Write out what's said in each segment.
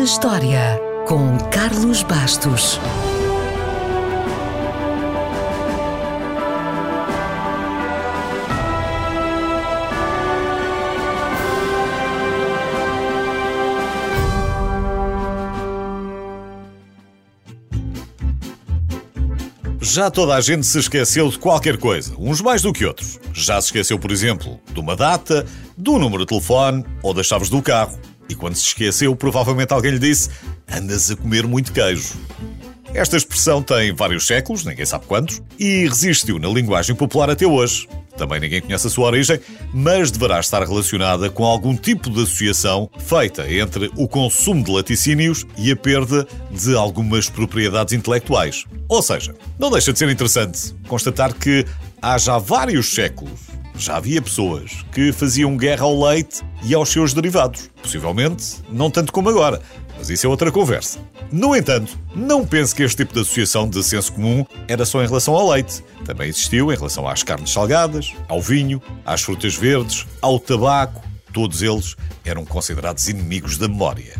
na História, com Carlos Bastos. Já toda a gente se esqueceu de qualquer coisa, uns mais do que outros. Já se esqueceu, por exemplo, de uma data, do número de telefone ou das chaves do carro. E quando se esqueceu, provavelmente alguém lhe disse: Andas a comer muito queijo. Esta expressão tem vários séculos, ninguém sabe quantos, e resistiu na linguagem popular até hoje. Também ninguém conhece a sua origem, mas deverá estar relacionada com algum tipo de associação feita entre o consumo de laticínios e a perda de algumas propriedades intelectuais. Ou seja, não deixa de ser interessante constatar que há já vários séculos já havia pessoas que faziam guerra ao leite e aos seus derivados. Possivelmente não tanto como agora, mas isso é outra conversa. No entanto, não pense que este tipo de associação de senso comum era só em relação ao leite. Também existiu em relação às carnes salgadas, ao vinho, às frutas verdes, ao tabaco. Todos eles eram considerados inimigos da memória.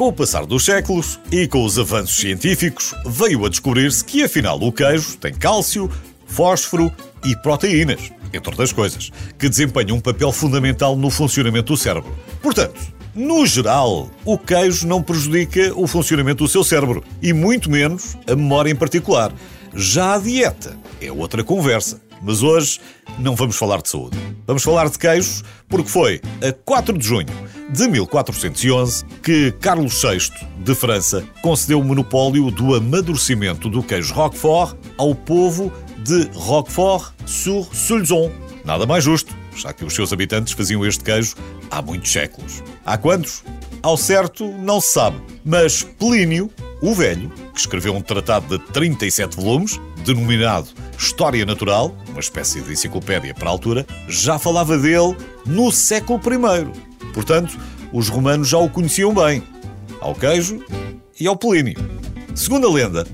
Com o passar dos séculos e com os avanços científicos, veio a descobrir-se que afinal o queijo tem cálcio, fósforo e proteínas, entre outras coisas, que desempenham um papel fundamental no funcionamento do cérebro. Portanto, no geral, o queijo não prejudica o funcionamento do seu cérebro e muito menos a memória em particular. Já a dieta é outra conversa. Mas hoje não vamos falar de saúde. Vamos falar de queijos porque foi a 4 de junho de 1411 que Carlos VI de França concedeu o monopólio do amadurecimento do queijo Roquefort ao povo de Roquefort-sur-Soulzon. Nada mais justo, já que os seus habitantes faziam este queijo há muitos séculos. Há quantos? Ao certo, não se sabe. Mas Plínio, o Velho, que escreveu um tratado de 37 volumes, denominado História Natural, uma espécie de enciclopédia para a altura, já falava dele no século I. Portanto, os romanos já o conheciam bem, ao queijo e ao Plínio. Segundo a lenda,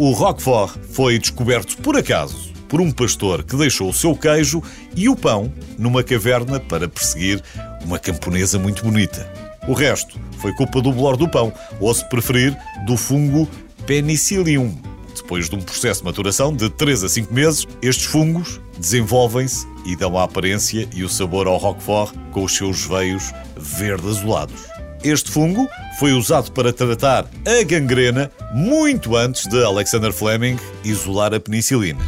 o Roquefort foi descoberto por acaso por um pastor que deixou o seu queijo e o pão numa caverna para perseguir uma camponesa muito bonita. O resto foi culpa do bolor do pão, ou se preferir, do fungo Penicillium. Depois de um processo de maturação de 3 a 5 meses, estes fungos desenvolvem-se e dão a aparência e o sabor ao Roquefort com os seus veios verde azulados. Este fungo foi usado para tratar a gangrena muito antes de Alexander Fleming isolar a penicilina.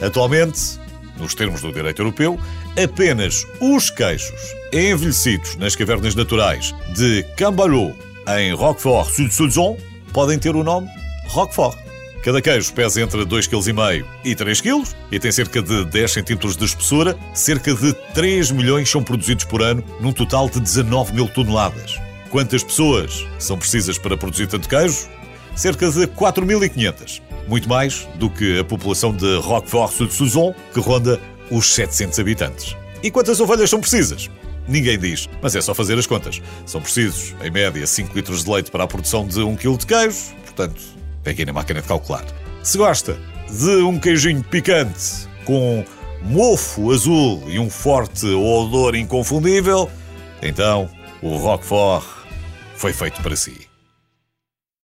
Atualmente, nos termos do direito europeu, apenas os queijos envelhecidos nas cavernas naturais de Cambalot, em Roquefort-sur-Soulzon, podem ter o nome Roquefort. Cada queijo pesa entre 2,5 kg e 3 kg e tem cerca de 10 cm de espessura. Cerca de 3 milhões são produzidos por ano, num total de 19 mil toneladas. Quantas pessoas são precisas para produzir tanto queijo? Cerca de 4.500. Muito mais do que a população de Roquefort-sur-Soulzon, que ronda os 700 habitantes. E quantas ovelhas são precisas? Ninguém diz, mas é só fazer as contas. São precisos, em média, 5 litros de leite para a produção de 1 kg de queijo, portanto, peguei na máquina de calcular. Se gosta de um queijinho picante com mofo azul e um forte odor inconfundível, então o Roquefort foi feito para si.